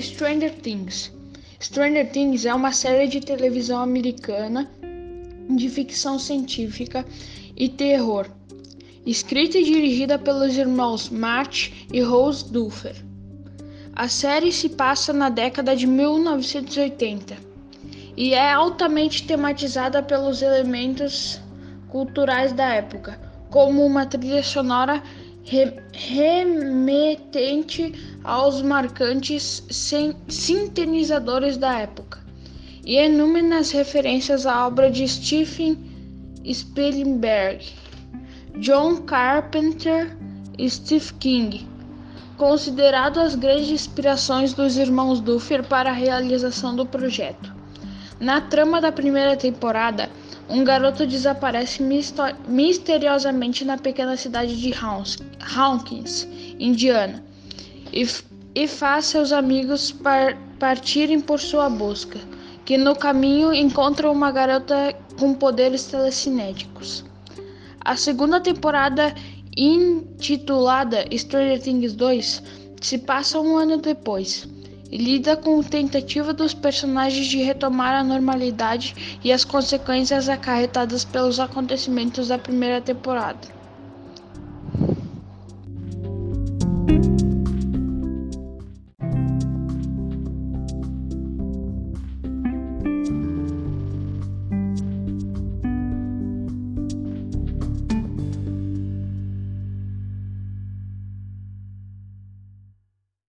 Stranger Things. Stranger Things é uma série de televisão americana de ficção científica e terror, escrita e dirigida pelos irmãos Matt e Rose Duffer. A série se passa na década de 1980 e é altamente tematizada pelos elementos culturais da época, como uma trilha sonora remetente aos marcantes sintetizadores da época e inúmeras referências à obra de Stephen Spielberg, John Carpenter e Stephen King, considerado as grandes inspirações dos irmãos Duffer para a realização do projeto. Na trama da primeira temporada, um garoto desaparece misteriosamente na pequena cidade de Hawkins, Indiana, e, e faz seus amigos par partirem por sua busca, que no caminho encontram uma garota com poderes telecinéticos. A segunda temporada, intitulada Stranger Things 2, se passa um ano depois e lida com a tentativa dos personagens de retomar a normalidade e as consequências acarretadas pelos acontecimentos da primeira temporada.